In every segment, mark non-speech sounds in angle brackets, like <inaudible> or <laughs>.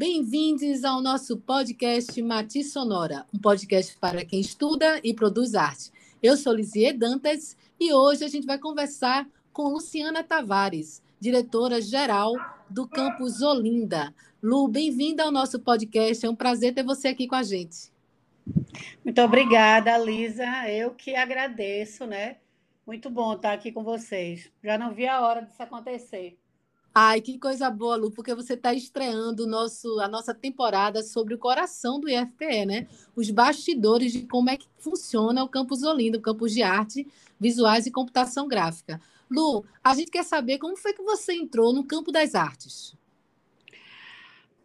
Bem-vindos ao nosso podcast Matiz Sonora, um podcast para quem estuda e produz arte. Eu sou Lisier Dantas e hoje a gente vai conversar com Luciana Tavares, diretora-geral do campus Olinda. Lu, bem-vinda ao nosso podcast, é um prazer ter você aqui com a gente. Muito obrigada, Lisa. Eu que agradeço, né? Muito bom estar aqui com vocês. Já não vi a hora disso acontecer. Ai, que coisa boa, Lu, porque você está estreando nosso, a nossa temporada sobre o coração do IFPE, né? Os bastidores de como é que funciona o Campus Olinda, o campus de arte, visuais e computação gráfica. Lu, a gente quer saber como foi que você entrou no campo das artes.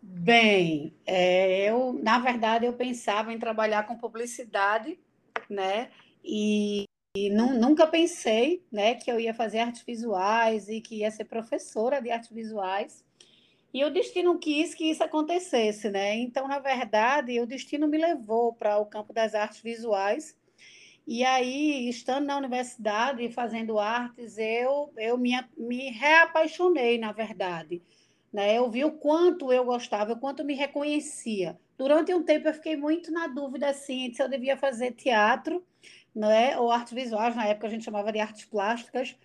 Bem, é, eu, na verdade, eu pensava em trabalhar com publicidade, né? E e nunca pensei né, que eu ia fazer artes visuais e que ia ser professora de artes visuais. E o destino quis que isso acontecesse, né? Então, na verdade, o destino me levou para o campo das artes visuais. E aí, estando na universidade e fazendo artes, eu, eu me, me reapaixonei, na verdade. Né? Eu vi o quanto eu gostava, o quanto me reconhecia. Durante um tempo, eu fiquei muito na dúvida assim, se eu devia fazer teatro né? ou artes visuais, na época a gente chamava de artes plásticas,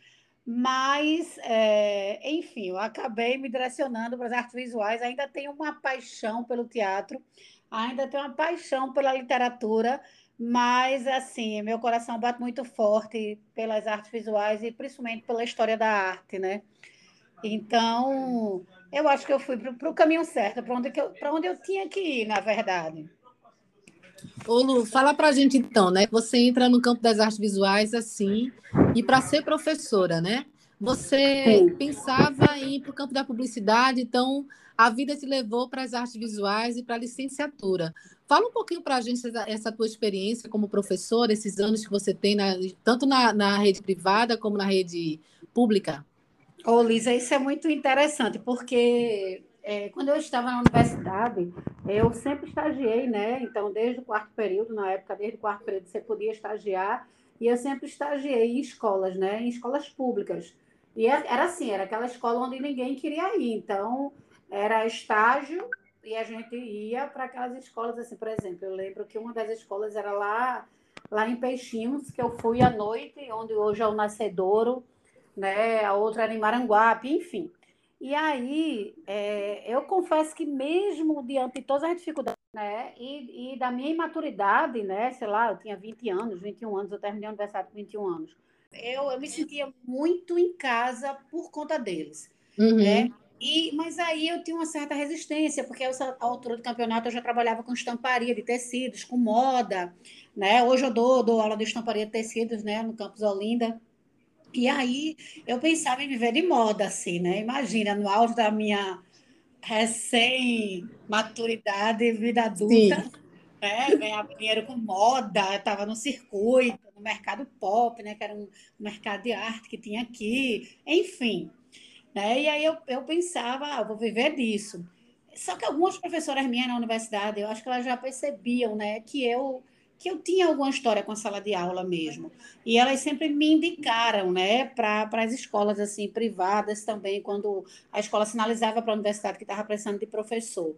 mas, é, enfim, eu acabei me direcionando para as artes visuais, ainda tenho uma paixão pelo teatro, ainda tenho uma paixão pela literatura, mas, assim, meu coração bate muito forte pelas artes visuais e principalmente pela história da arte, né? Então, eu acho que eu fui para o caminho certo, para onde, onde eu tinha que ir, na verdade. Ô Lu, fala pra gente então, né? Você entra no campo das artes visuais assim, e para ser professora, né? Você Sim. pensava em ir para o campo da publicidade, então a vida te levou para as artes visuais e para a licenciatura. Fala um pouquinho para a gente essa, essa, tua experiência como professora, esses anos que você tem, na, tanto na, na rede privada como na rede pública. Ô, Lisa, isso é muito interessante, porque é, quando eu estava na universidade, eu sempre estagiei, né? Então, desde o quarto período, na época, desde o quarto período, você podia estagiar, e eu sempre estagiei em escolas, né? Em escolas públicas. E é, era assim, era aquela escola onde ninguém queria ir. Então, era estágio e a gente ia para aquelas escolas, assim, por exemplo, eu lembro que uma das escolas era lá, lá em Peixinhos, que eu fui à noite, onde hoje é o Nascedouro, né? A outra era em Maranguape, enfim. E aí, é, eu confesso que mesmo diante de todas as dificuldades, né, e, e, da minha imaturidade, né, sei lá, eu tinha 20 anos, 21 anos, eu terminei a universidade com 21 anos, eu, eu me sentia muito em casa por conta deles, uhum. né? E, mas aí eu tinha uma certa resistência, porque eu, a altura do campeonato eu já trabalhava com estamparia de tecidos, com moda, né? Hoje eu dou, dou aula de estamparia de tecidos, né, no campus Olinda, e aí eu pensava em viver de moda, assim, né? Imagina, no auge da minha recém-maturidade, vida adulta, né? ganhava dinheiro com moda, estava no circuito, no mercado pop, né? Que era um mercado de arte que tinha aqui, enfim. Né? E aí eu, eu pensava, ah, vou viver disso. Só que algumas professoras minhas na universidade, eu acho que elas já percebiam, né, que eu que eu tinha alguma história com a sala de aula mesmo. E elas sempre me indicaram, né, para as escolas assim privadas também, quando a escola sinalizava para a universidade que estava precisando de professor.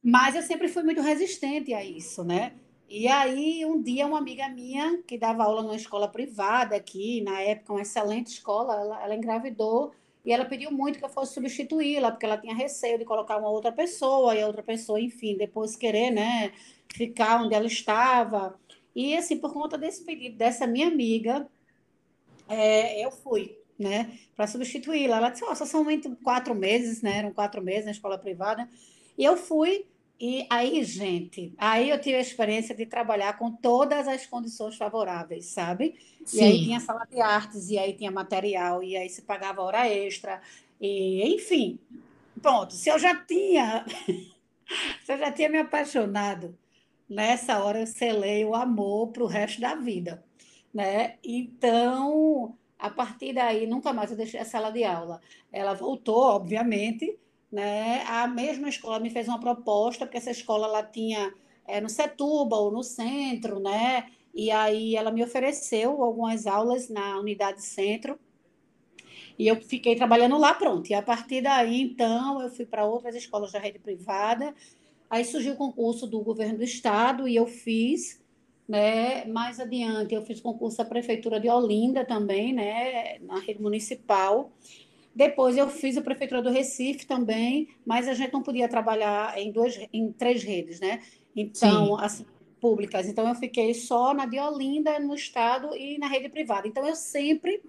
Mas eu sempre fui muito resistente a isso, né? E aí, um dia, uma amiga minha, que dava aula numa escola privada aqui, na época, uma excelente escola, ela, ela engravidou e ela pediu muito que eu fosse substituí-la, porque ela tinha receio de colocar uma outra pessoa, e a outra pessoa, enfim, depois querer, né, ficar onde ela estava. E, assim, por conta desse pedido dessa minha amiga, é, eu fui, né, para substituí-la. Ela disse: oh, só são quatro meses, né, eram quatro meses na escola privada. E eu fui, e aí, gente, aí eu tive a experiência de trabalhar com todas as condições favoráveis, sabe? Sim. E aí tinha sala de artes, e aí tinha material, e aí se pagava hora extra, e enfim. Pronto, se eu já tinha, <laughs> se eu já tinha me apaixonado, nessa hora eu selei o amor para o resto da vida, né? Então, a partir daí, nunca mais eu deixei a sala de aula. Ela voltou, obviamente, né? A mesma escola me fez uma proposta, porque essa escola ela tinha é, no Setúbal, no centro, né? E aí ela me ofereceu algumas aulas na unidade centro. E eu fiquei trabalhando lá, pronto. E a partir daí, então, eu fui para outras escolas da rede privada. Aí surgiu o concurso do governo do estado e eu fiz, né? Mais adiante, eu fiz concurso da prefeitura de Olinda também, né? Na rede municipal. Depois eu fiz a prefeitura do Recife também, mas a gente não podia trabalhar em duas, em três redes, né? Então, Sim. assim, públicas. Então eu fiquei só na de Olinda, no estado e na rede privada. Então eu sempre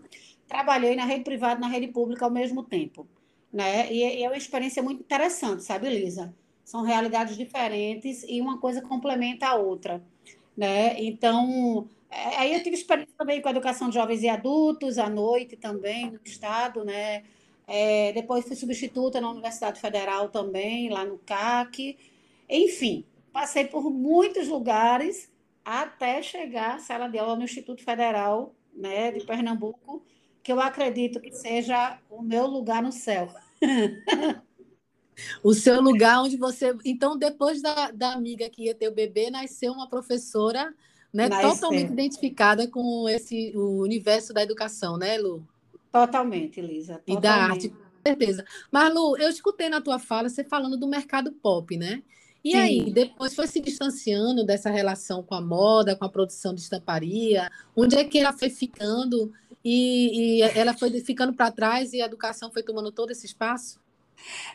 trabalhei na rede privada e na rede pública ao mesmo tempo, né? E, e é uma experiência muito interessante, sabe, Lisa? São realidades diferentes e uma coisa complementa a outra, né? Então, é, aí eu tive experiência também com a educação de jovens e adultos, à noite também, no Estado, né? É, depois fui substituta na Universidade Federal também, lá no CAC. Enfim, passei por muitos lugares até chegar à sala de aula no Instituto Federal né, de Pernambuco, que eu acredito que seja o meu lugar no céu. <laughs> O seu lugar onde você. Então, depois da, da amiga que ia ter o bebê, nasceu uma professora né, totalmente identificada com esse o universo da educação, né, Lu? Totalmente, Lisa. Totalmente. E da arte, com certeza. Mas, Lu, eu escutei na tua fala você falando do mercado pop, né? E Sim. aí, depois foi se distanciando dessa relação com a moda, com a produção de estamparia? Onde é que ela foi ficando e, e ela foi ficando para trás e a educação foi tomando todo esse espaço?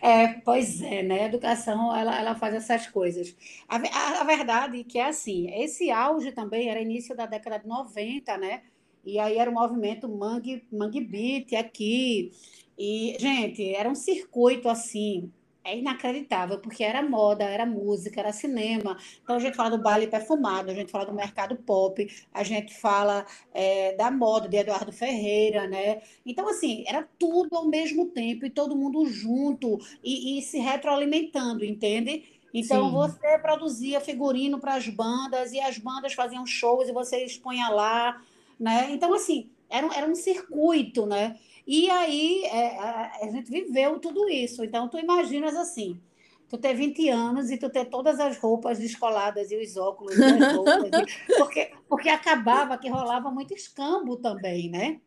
É, pois é, né? A educação ela, ela faz essas coisas. A, a, a verdade é que é assim, esse auge também era início da década de 90, né? E aí era o movimento Mangue, Mangue Beat aqui. E, gente, era um circuito assim, é inacreditável, porque era moda, era música, era cinema. Então a gente fala do baile perfumado, a gente fala do mercado pop, a gente fala é, da moda de Eduardo Ferreira, né? Então, assim, era tudo ao mesmo tempo e todo mundo junto e, e se retroalimentando, entende? Então Sim. você produzia figurino para as bandas e as bandas faziam shows e você expunha lá, né? Então, assim, era, era um circuito, né? E aí é, a, gente viveu tudo isso. Então, tu imaginas assim, tu ter 20 anos e tu ter todas as roupas descoladas e os óculos e as <laughs> roupas, porque, porque acabava que rolava muito escambo também, né?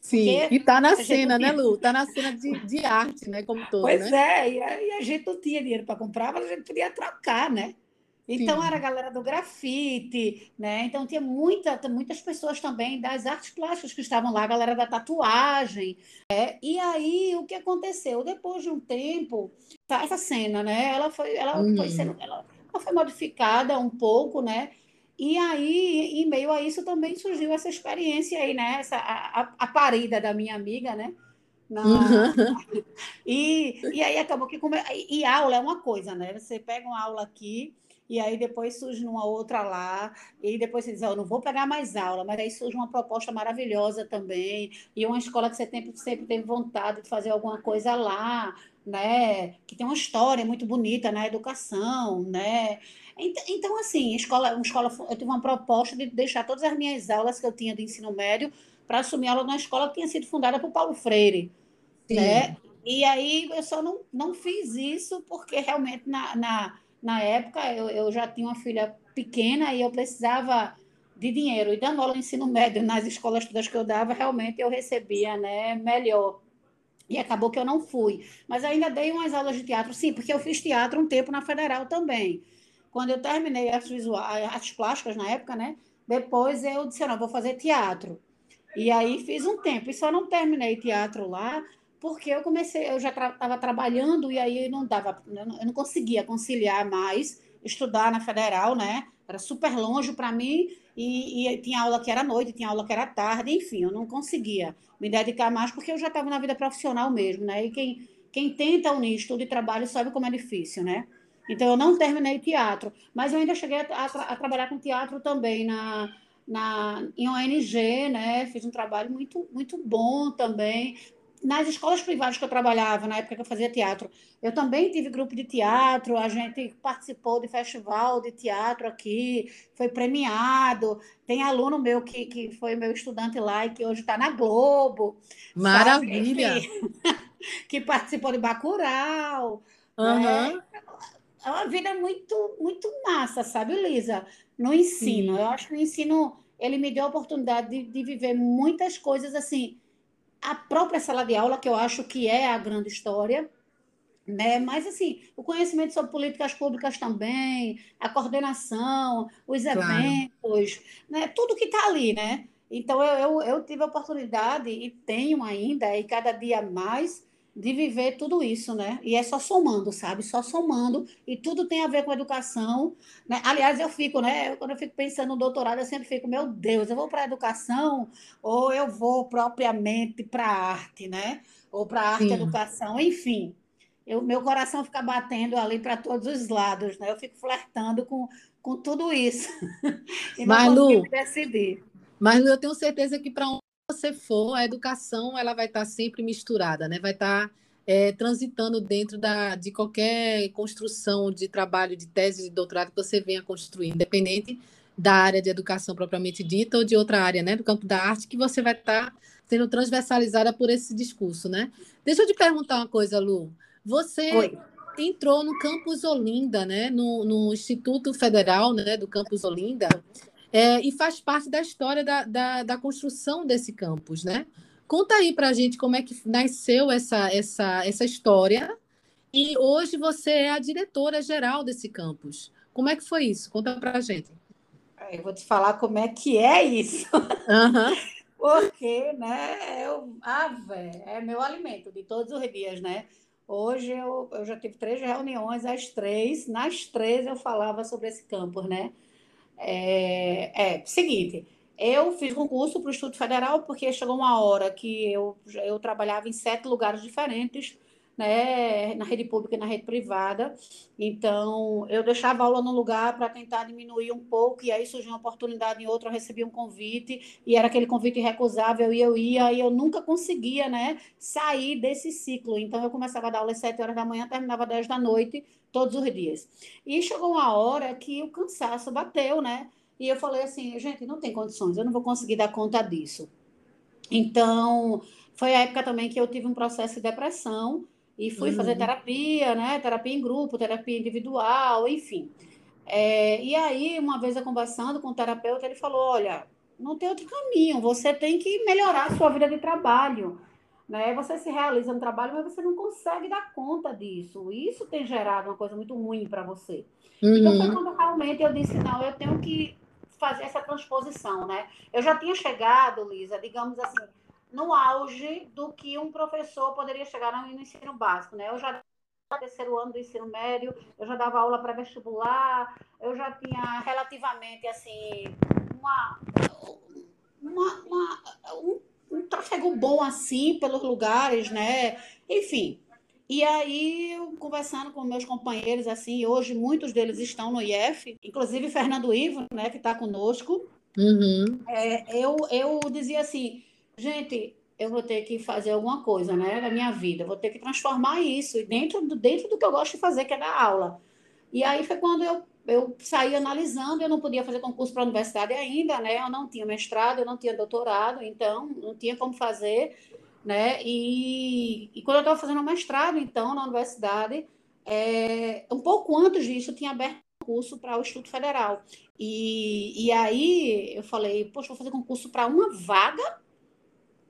Sim, porque e tá na cena, né, Lu? Tá na cena de, de arte, né? Como todo, Pois né? é, e a, e a gente não tinha dinheiro para comprar, mas a gente podia trocar, né? Então, Sim. era a galera do grafite, né? Então, tinha muita, muitas pessoas também das artes plásticas que estavam lá, a galera da tatuagem. Né? E aí, o que aconteceu? Depois de um tempo, tá, essa cena, né? Ela foi, ela uhum. foi sendo, ela, ela foi modificada um pouco, né? E aí, em meio a isso, também surgiu essa experiência aí, né? Essa, a, a, a parida da minha amiga, né? Na... Uhum. <laughs> E, e aí acabou que... Come... E aula é uma coisa, né? Você pega uma aula aqui e aí depois surge uma outra lá, e depois você diz, oh, eu não vou pegar mais aula, mas aí surge uma proposta maravilhosa também, e uma escola que você sempre, sempre teve vontade de fazer alguma coisa lá, né? Que tem uma história muito bonita na educação, né? Então, assim, escola, uma escola, eu tive uma proposta de deixar todas as minhas aulas que eu tinha de ensino médio para assumir aula numa escola que tinha sido fundada por Paulo Freire, Sim. né? E aí eu só não, não fiz isso porque realmente na, na na época, eu, eu já tinha uma filha pequena e eu precisava de dinheiro. E dando aula no ensino médio nas escolas todas que eu dava, realmente eu recebia né, melhor. E acabou que eu não fui. Mas ainda dei umas aulas de teatro, sim, porque eu fiz teatro um tempo na Federal também. Quando eu terminei artes, visuais, artes plásticas na época, né? Depois eu disse, não, vou fazer teatro. E aí fiz um tempo. E só não terminei teatro lá porque eu comecei, eu já estava tra trabalhando e aí não dava, eu não, conseguia conciliar mais estudar na federal, né? Era super longe para mim e, e, tinha aula que era noite, tinha aula que era tarde, enfim, eu não conseguia me dedicar mais porque eu já estava na vida profissional mesmo, né? E quem, quem tenta unir estudo e trabalho sabe como é difícil, né? Então eu não terminei teatro, mas eu ainda cheguei a, a, a trabalhar com teatro também na na, em ONG, né? Fiz um trabalho muito, muito bom também, nas escolas privadas que eu trabalhava, na época que eu fazia teatro, eu também tive grupo de teatro, a gente participou de festival de teatro aqui, foi premiado. Tem aluno meu que, que foi meu estudante lá e que hoje está na Globo. Maravilha! Que, <laughs> que, participou de Bacurau. Uhum. Né? É uma vida muito, muito massa, sabe, Lisa? No ensino. Sim. Eu acho que o ensino ele me deu a oportunidade de, de viver muitas coisas assim a própria sala de aula, que eu acho que é a grande história, né? Mas, assim, o conhecimento sobre políticas públicas também, a coordenação, os eventos, claro. né? tudo que está ali, né? Então, eu, eu, eu, tive a oportunidade, e tenho ainda, e cada dia mais, de viver tudo isso, né? E é só somando, sabe? Só somando, e tudo tem a ver com educação. Né? Aliás, eu fico, né? Quando eu fico pensando no doutorado, eu sempre fico, meu Deus, eu vou para a educação ou eu vou propriamente para a arte, né? Ou para a arte e educação, enfim. Eu, meu coração fica batendo ali para todos os lados, né? Eu fico flertando com, com tudo isso. <laughs> e não Malu, decidir. Mas eu tenho certeza que para você for, a educação ela vai estar sempre misturada, né? Vai estar é, transitando dentro da, de qualquer construção de trabalho, de tese, de doutorado que você venha construir, independente da área de educação propriamente dita ou de outra área, né, do campo da arte, que você vai estar sendo transversalizada por esse discurso, né? Deixa eu te perguntar uma coisa, Lu. Você Oi. entrou no campus Olinda, né, no, no Instituto Federal, né, do campus Olinda, é, e faz parte da história da, da, da construção desse campus, né? Conta aí para a gente como é que nasceu essa, essa, essa história e hoje você é a diretora geral desse campus. Como é que foi isso? Conta para a gente. Eu vou te falar como é que é isso. Uhum. <laughs> Porque, né, eu, ave, é meu alimento de todos os dias, né? Hoje eu, eu já tive três reuniões, às três, nas três eu falava sobre esse campus, né? É, é seguinte, eu fiz concurso para o Instituto Federal porque chegou uma hora que eu, eu trabalhava em sete lugares diferentes, né, na rede pública e na rede privada. Então, eu deixava aula num lugar para tentar diminuir um pouco, e aí surgiu uma oportunidade em outro, eu recebi um convite, e era aquele convite irrecusável, e eu ia, e eu nunca conseguia, né, sair desse ciclo. Então, eu começava a dar aula às 7 horas da manhã, terminava às 10 da noite, todos os dias. E chegou uma hora que o cansaço bateu, né? E eu falei assim, gente, não tem condições, eu não vou conseguir dar conta disso. Então, foi a época também que eu tive um processo de depressão e fui uhum. fazer terapia, né? Terapia em grupo, terapia individual, enfim. É, e aí, uma vez eu conversando com o terapeuta, ele falou: olha, não tem outro caminho, você tem que melhorar a sua vida de trabalho. Né? Você se realiza no trabalho, mas você não consegue dar conta disso. Isso tem gerado uma coisa muito ruim para você. Uhum. Então foi quando realmente eu disse: não, eu tenho que fazer essa transposição, né? Eu já tinha chegado, Lisa, digamos assim, no auge do que um professor poderia chegar no ensino básico, né? Eu já terceiro ano do ensino médio, eu já dava aula para vestibular, eu já tinha relativamente assim uma, uma, uma um, um tráfego bom assim pelos lugares, né? Enfim, e aí, eu, conversando com meus companheiros, assim, hoje muitos deles estão no IF, inclusive Fernando Ivo, né, que está conosco. Uhum. É, eu, eu dizia assim, gente, eu vou ter que fazer alguma coisa, né, na minha vida, vou ter que transformar isso dentro do, dentro do que eu gosto de fazer, que é dar aula. E aí foi quando eu, eu saí analisando, eu não podia fazer concurso para a universidade ainda, né, eu não tinha mestrado, eu não tinha doutorado, então não tinha como fazer né? E, e quando eu estava fazendo o mestrado, então, na universidade, é, um pouco antes disso, tinha aberto um curso para o Instituto Federal. E, e aí eu falei, poxa, vou fazer concurso para uma vaga.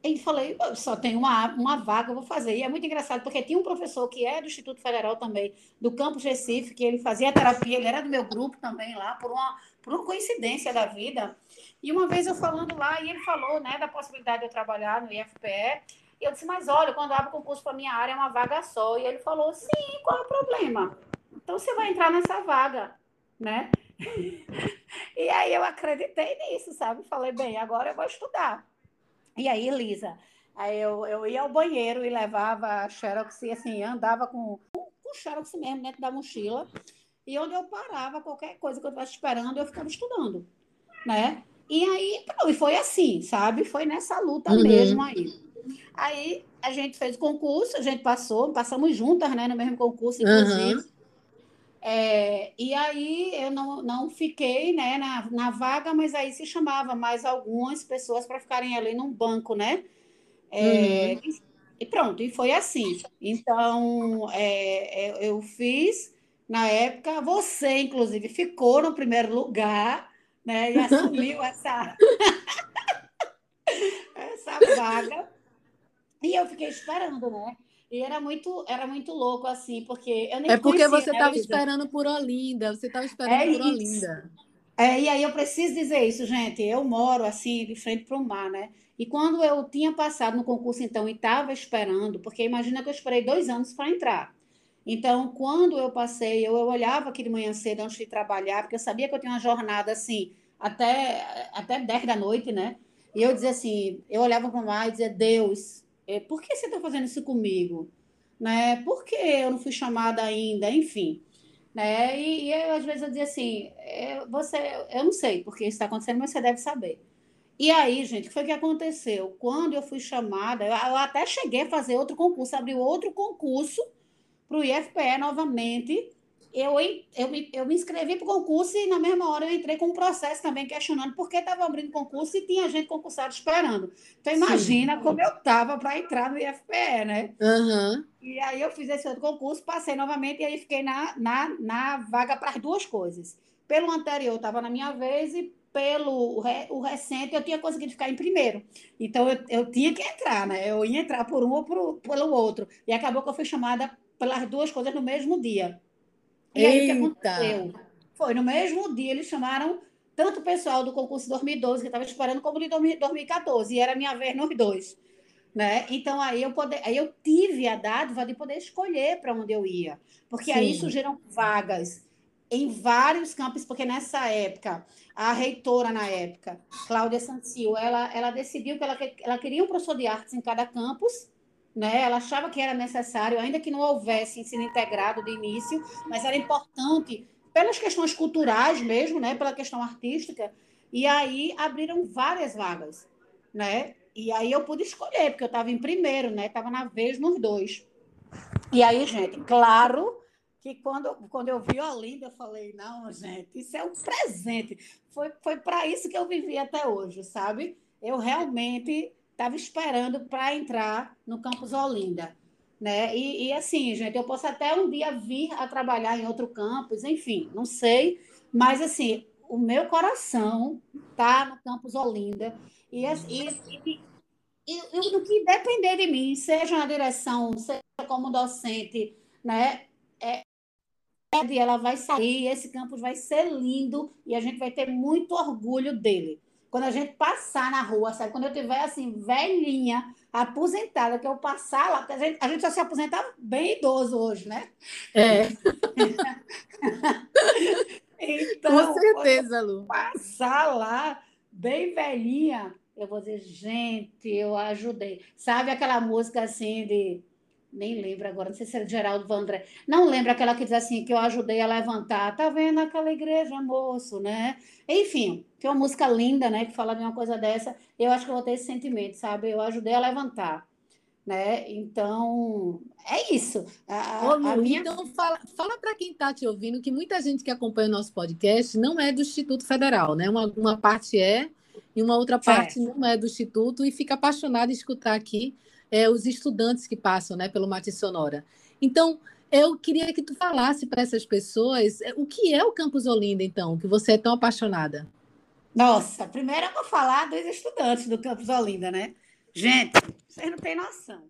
E falei, só tem uma, uma vaga, vou fazer. E é muito engraçado, porque tinha um professor que é do Instituto Federal também, do campus Recife, que ele fazia terapia, ele era do meu grupo também lá, por uma, por uma coincidência da vida. E uma vez eu falando lá, e ele falou né, da possibilidade de eu trabalhar no IFPE, e eu disse, mas olha, quando abre concurso para minha área é uma vaga só. E ele falou, sim, qual é o problema? Então você vai entrar nessa vaga, né? <laughs> e aí eu acreditei nisso, sabe? Falei, bem, agora eu vou estudar. E aí, Elisa, aí eu, eu ia ao banheiro e levava a Xerox, assim, andava com, com Xerox mesmo dentro da mochila. E onde eu parava, qualquer coisa que eu estivesse esperando, eu ficava estudando, né? E aí, e foi assim, sabe? Foi nessa luta uhum. mesmo aí. Aí a gente fez o concurso, a gente passou, passamos juntas, né, no mesmo concurso, inclusive. Uhum. É, e aí eu não, não fiquei né, na, na vaga, mas aí se chamava mais algumas pessoas para ficarem ali num banco, né? É, uhum. e, e, pronto, e foi assim. Então, é, é eu fiz, na época, você, inclusive, ficou no primeiro lugar, né? E assumiu <laughs> essa, <laughs> essa vaga. E eu fiquei esperando, né? E era muito, era muito louco, assim, porque eu nem É porque conhecia, você estava né, esperando por Olinda, você estava esperando é por isso. Olinda. É, e aí eu preciso dizer isso, gente. Eu moro assim, de frente para o mar, né? E quando eu tinha passado no concurso, então, e estava esperando, porque imagina que eu esperei dois anos para entrar. Então, quando eu passei, eu, eu olhava aqui de manhã cedo antes de trabalhar, porque eu sabia que eu tinha uma jornada assim, até, até 10 da noite, né? E eu dizia assim, eu olhava para o mar e dizia, Deus, é, por que você está fazendo isso comigo? Né? Por que eu não fui chamada ainda? Enfim. Né? E, e eu, às vezes eu dizia assim, é, você, eu não sei porque isso está acontecendo, mas você deve saber. E aí, gente, o que foi que aconteceu? Quando eu fui chamada, eu, eu até cheguei a fazer outro concurso, abri outro concurso para o IFPE novamente, eu, eu, eu me inscrevi para o concurso e na mesma hora eu entrei com um processo também questionando por que estava abrindo concurso e tinha gente concursada esperando. Então, imagina Sim. como eu estava para entrar no IFPE, né? Uhum. E aí eu fiz esse outro concurso, passei novamente e aí fiquei na, na, na vaga para as duas coisas. Pelo anterior, estava na minha vez e pelo o recente eu tinha conseguido ficar em primeiro. Então eu, eu tinha que entrar, né? Eu ia entrar por um ou por, pelo outro. E acabou que eu fui chamada pelas duas coisas no mesmo dia. E aí, o que aconteceu? Foi no mesmo dia, eles chamaram tanto o pessoal do concurso 2012, que estava esperando, como de 2014, e era minha vez nos dois. Né? Então, aí eu, poder, aí eu tive a dádiva de poder escolher para onde eu ia, porque Sim. aí surgiram vagas em vários campos, porque nessa época, a reitora na época, Cláudia Santil, ela, ela decidiu que ela, ela queria um professor de artes em cada campus, né? Ela achava que era necessário, ainda que não houvesse ensino integrado de início, mas era importante pelas questões culturais mesmo, né? Pela questão artística. E aí abriram várias vagas, né? E aí eu pude escolher, porque eu estava em primeiro, né? Estava na vez nos dois. E aí, gente, claro que quando, quando eu vi a Olinda, eu falei, não, gente, isso é um presente. Foi, foi para isso que eu vivi até hoje, sabe? Eu realmente estava esperando para entrar no campus Olinda. Né? E, e, assim, gente, eu posso até um dia vir a trabalhar em outro campus, enfim, não sei, mas assim, o meu coração está no campus Olinda e, e, e, e, que depender de mim, seja na direção, seja como docente, né? É, ela vai sair, esse campus vai ser lindo e a gente vai ter muito orgulho dele. Quando a gente passar na rua, sabe? Quando eu tiver assim, velhinha, aposentada, que eu passar lá, porque a gente, a gente só se aposenta bem idoso hoje, né? É. <laughs> então, Com certeza, Lu. Passar lá, bem velhinha, eu vou dizer, gente, eu ajudei. Sabe aquela música assim de nem lembro agora, não sei se era Geraldo Vandré. Não lembro aquela que diz assim, que eu ajudei a levantar. Tá vendo aquela igreja, moço, né? Enfim, que é uma música linda, né? Que fala de uma coisa dessa. Eu acho que eu vou ter esse sentimento, sabe? Eu ajudei a levantar. Né? Então, é isso. A, Ô, a minha... Então, fala, fala para quem está te ouvindo que muita gente que acompanha o nosso podcast não é do Instituto Federal, né? Uma, uma parte é e uma outra parte é. não é do Instituto e fica apaixonada em escutar aqui é, os estudantes que passam né, pelo Mate Sonora. Então, eu queria que tu falasse para essas pessoas é, o que é o Campus Olinda, então, que você é tão apaixonada. Nossa, primeiro eu vou falar dos estudantes do Campus Olinda, né? Gente, vocês não têm noção.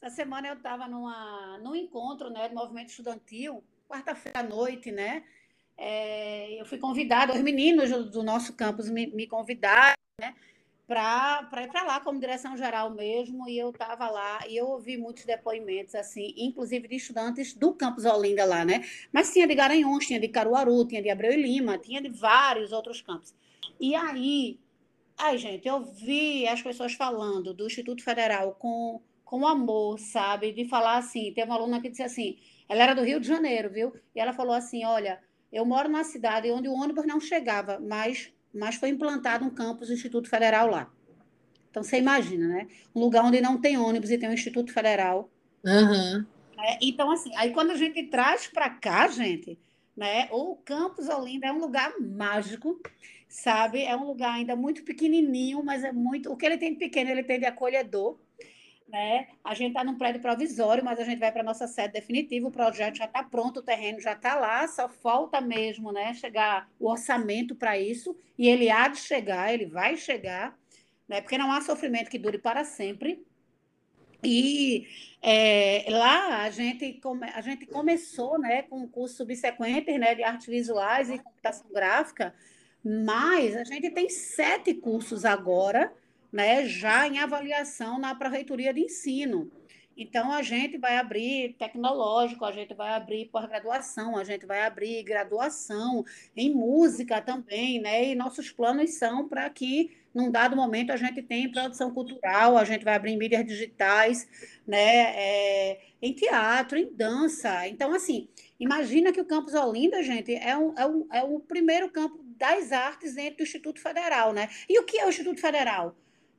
Essa semana eu estava num encontro né, do movimento estudantil, quarta-feira à noite, né? É, eu fui convidada, os meninos do, do nosso campus me, me convidaram, né? Para ir para lá como direção geral mesmo, e eu estava lá e eu ouvi muitos depoimentos, assim, inclusive de estudantes do campus Olinda lá, né? Mas tinha de Garanhuns, tinha de Caruaru, tinha de Abreu e Lima, tinha de vários outros campos. E aí, ai, gente, eu vi as pessoas falando do Instituto Federal com, com amor, sabe? De falar assim, tem uma aluna que disse assim, ela era do Rio de Janeiro, viu? E ela falou assim, olha, eu moro numa cidade onde o ônibus não chegava, mas mas foi implantado um campus do Instituto Federal lá. Então, você imagina, né? Um lugar onde não tem ônibus e tem um Instituto Federal. Uhum. É, então, assim, aí quando a gente traz para cá, gente, né? O campus Olinda é um lugar mágico, sabe? É um lugar ainda muito pequenininho, mas é muito... O que ele tem de pequeno, ele tem de acolhedor. Né? A gente está num prédio provisório, mas a gente vai para a nossa sede definitiva, o projeto já está pronto, o terreno já está lá, só falta mesmo né, chegar o orçamento para isso, e ele há de chegar, ele vai chegar, né? porque não há sofrimento que dure para sempre. E é, lá a gente, come, a gente começou né, com um curso subsequente né, de artes visuais e computação gráfica, mas a gente tem sete cursos agora, né, já em avaliação na Pró-Reitoria de Ensino. Então, a gente vai abrir tecnológico, a gente vai abrir pós-graduação, a gente vai abrir graduação em música também, né? E nossos planos são para que, num dado momento, a gente tenha produção cultural, a gente vai abrir mídias digitais, né? É, em teatro, em dança. Então, assim, imagina que o Campus Olinda, gente, é, um, é, um, é o primeiro campo das artes dentro do Instituto Federal, né? E o que é o Instituto Federal?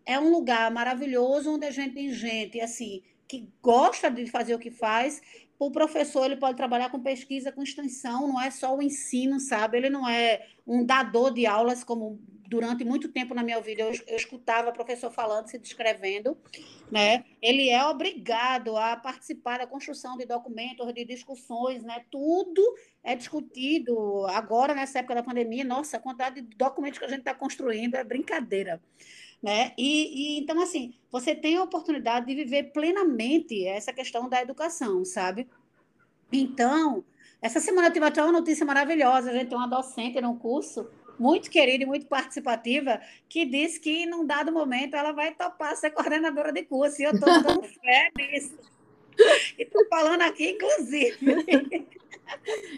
É um lugar maravilhoso onde a gente tem gente, assim, que gosta de fazer o que faz. O professor ele pode trabalhar com pesquisa, com extensão, não é só o ensino, sabe? Ele não é um dador de aulas, como durante muito tempo na minha vida eu, eu escutava professor falando, se descrevendo, né? Ele é obrigado a participar da construção de documentos, de discussões, né? Tudo é discutido agora nessa época da pandemia. Nossa, a quantidade de documentos que a gente está construindo é brincadeira. Né? E, e, então, assim, você tem a oportunidade de viver plenamente essa questão da educação, sabe? Então, essa semana eu tive até uma notícia maravilhosa. A gente tem uma docente no curso, muito querida e muito participativa, que disse que, num dado momento, ela vai topar ser coordenadora de curso. E eu estou dando <laughs> fé nisso. E estou falando aqui, inclusive.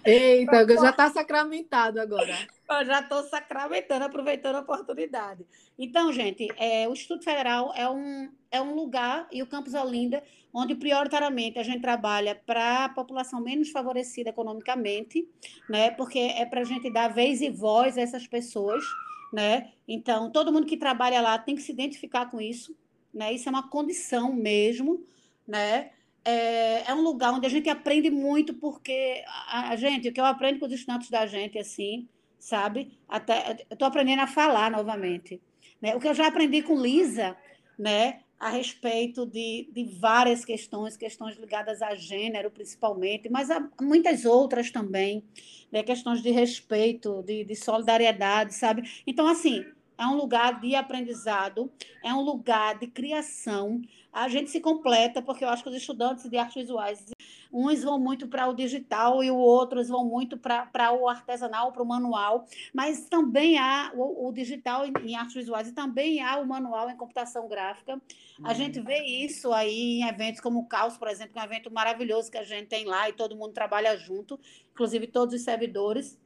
Eita, já está sacramentado agora. Eu já estou sacramentando, aproveitando a oportunidade. Então, gente, é, o Instituto Federal é um, é um lugar, e o Campus Olinda, onde prioritariamente a gente trabalha para a população menos favorecida economicamente, né? Porque é para a gente dar vez e voz a essas pessoas, né? Então, todo mundo que trabalha lá tem que se identificar com isso, né? Isso é uma condição mesmo, né? é, é, um lugar onde a gente aprende muito, porque a, a, gente, o que eu aprendo com os estudantes da gente, assim, sabe? Até, estou aprendendo a falar novamente. Né? O que eu já aprendi com Lisa, né? A respeito de, de várias questões, questões ligadas a gênero, principalmente, mas há muitas outras também, né? questões de respeito, de, de solidariedade, sabe? Então, assim, é um lugar de aprendizado, é um lugar de criação. A gente se completa, porque eu acho que os estudantes de artes visuais, uns vão muito para o digital e os outros vão muito para o artesanal, para o manual, mas também há o, o, digital em artes visuais e também há o manual em computação gráfica. A uhum. gente vê isso aí em eventos como o Caos, por exemplo, que é um evento maravilhoso que a gente tem lá e todo mundo trabalha junto, inclusive todos os servidores.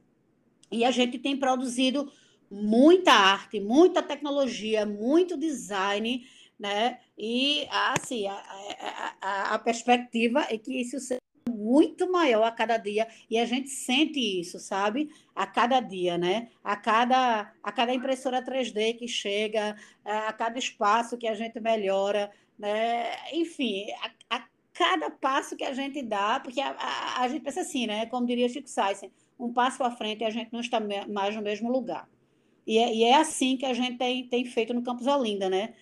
E a gente tem produzido muita arte, muita tecnologia, muito design, né? E assim, a, a, a, perspectiva é que isso seja muito maior a cada dia e a gente sente isso, sabe? A cada dia, né? A cada, a cada impressora 3D que chega, a cada espaço que a gente melhora, né? Enfim, a, a cada passo que a gente dá, porque a, a, a gente pensa assim, né? Como diria Chico Sainz, um passo à frente e a gente não está mais no mesmo lugar. E é, e é assim que a gente tem, tem feito no Campus Olinda, né?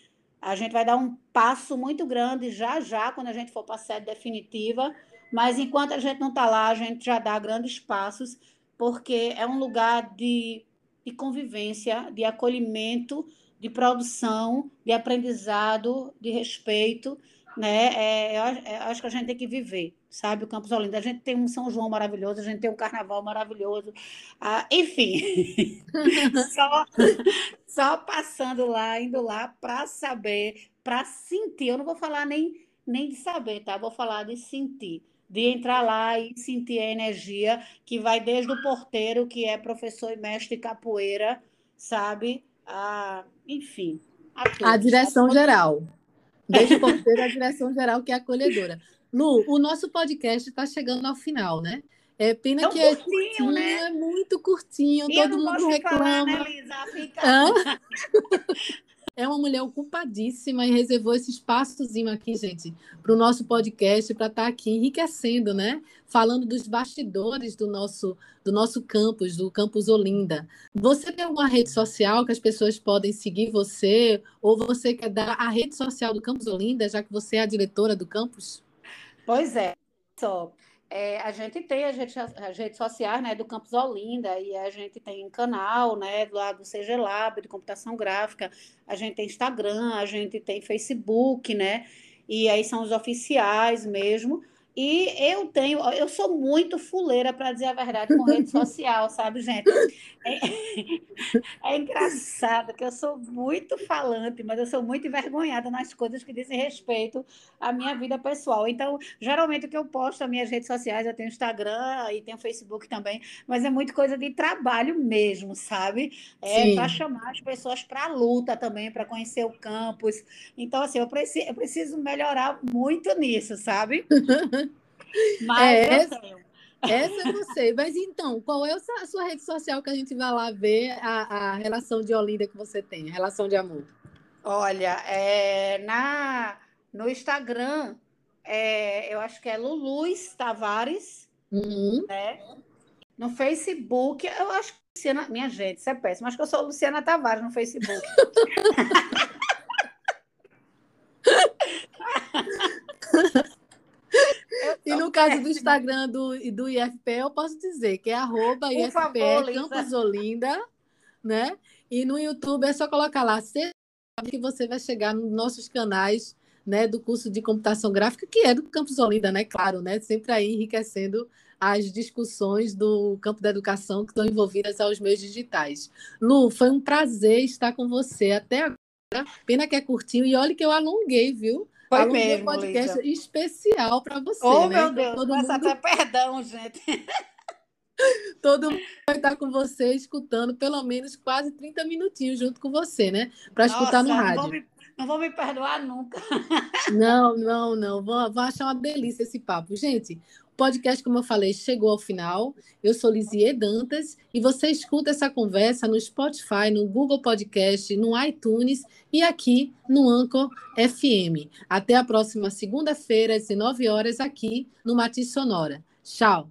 A gente vai dar um passo muito grande já já, quando a gente for para a sede definitiva, mas enquanto a gente não está lá, a gente já dá grandes passos, porque é um lugar de, de convivência, de acolhimento, de produção, de aprendizado, de respeito, né? É, eu, acho que a gente tem que viver sabe? O Campos Olinda. A gente tem um São João maravilhoso, a gente tem um carnaval maravilhoso. Ah, enfim, <laughs> só, só passando lá, indo lá para saber, para sentir. Eu não vou falar nem, nem de saber, tá? Vou falar de sentir. De entrar lá e sentir a energia que vai desde o porteiro, que é professor e mestre capoeira, sabe? Ah, enfim. A, a direção geral. Desde o a direção geral, que é acolhedora. Lu, o nosso podcast está chegando ao final, né? É pena que é curtinho, é curtinho, né? é muito curtinho, e todo mundo reclama. Falar, né, Lisa? Fica... <laughs> é uma mulher ocupadíssima e reservou esse espaçozinho aqui, gente, para o nosso podcast, para estar tá aqui enriquecendo, né? Falando dos bastidores do nosso, do nosso campus, do campus Olinda. Você tem alguma rede social que as pessoas podem seguir você? Ou você quer dar a rede social do campus Olinda, já que você é a diretora do campus? Pois é, só. É, a gente tem as redes, as redes sociais né, do Campus Olinda, e a gente tem canal né, do lado do CG Lab, de computação gráfica, a gente tem Instagram, a gente tem Facebook, né? e aí são os oficiais mesmo. E eu tenho, eu sou muito fuleira, para dizer a verdade, com rede <laughs> social, sabe, gente? É, <laughs> é, engraçado que eu sou muito falante, mas eu sou muito envergonhada nas coisas que dizem respeito à minha vida pessoal. Então, geralmente o que eu posto nas minhas redes sociais, eu tenho Instagram e tenho Facebook também, mas é muito coisa de trabalho mesmo, sabe? É para chamar as pessoas para a luta também, para conhecer o campus. Então, assim, eu preciso, eu preciso melhorar muito nisso, sabe? <laughs> Mas é, essa, essa eu sei. Mas então, qual é a sua rede social que a gente vai lá ver a, a relação de Olinda que você tem, a relação de amor? Olha, é, na, no Instagram, é, eu acho que é Luluz Tavares, uhum. né? No Facebook, eu acho que Luciana, minha gente, isso é péssimo. Acho que eu sou Luciana Tavares no Facebook. <laughs> E no caso do Instagram do, do IFPE, eu posso dizer que é arroba favor, Campus Olinda, né? E no YouTube é só colocar lá, que você vai chegar nos nossos canais né, do curso de computação gráfica, que é do Campus Olinda, né? Claro, né? Sempre aí enriquecendo as discussões do campo da educação que estão envolvidas aos meios digitais. Lu, foi um prazer estar com você até agora. Pena que é curtinho, e olha que eu alonguei, viu? Foi Alô, mesmo, podcast especial para você. Oh, né? meu Deus, todo mundo... até perdão, gente. <laughs> Todo mundo vai estar com você escutando pelo menos quase 30 minutinhos junto com você, né? Para escutar no rádio. Não vou, me, não vou me perdoar nunca. Não, não, não. Vou, vou achar uma delícia esse papo. Gente, podcast, como eu falei, chegou ao final. Eu sou Lisier Dantas e você escuta essa conversa no Spotify, no Google Podcast, no iTunes e aqui no Anchor FM. Até a próxima segunda-feira, às 19 horas, aqui no Matiz Sonora. Tchau!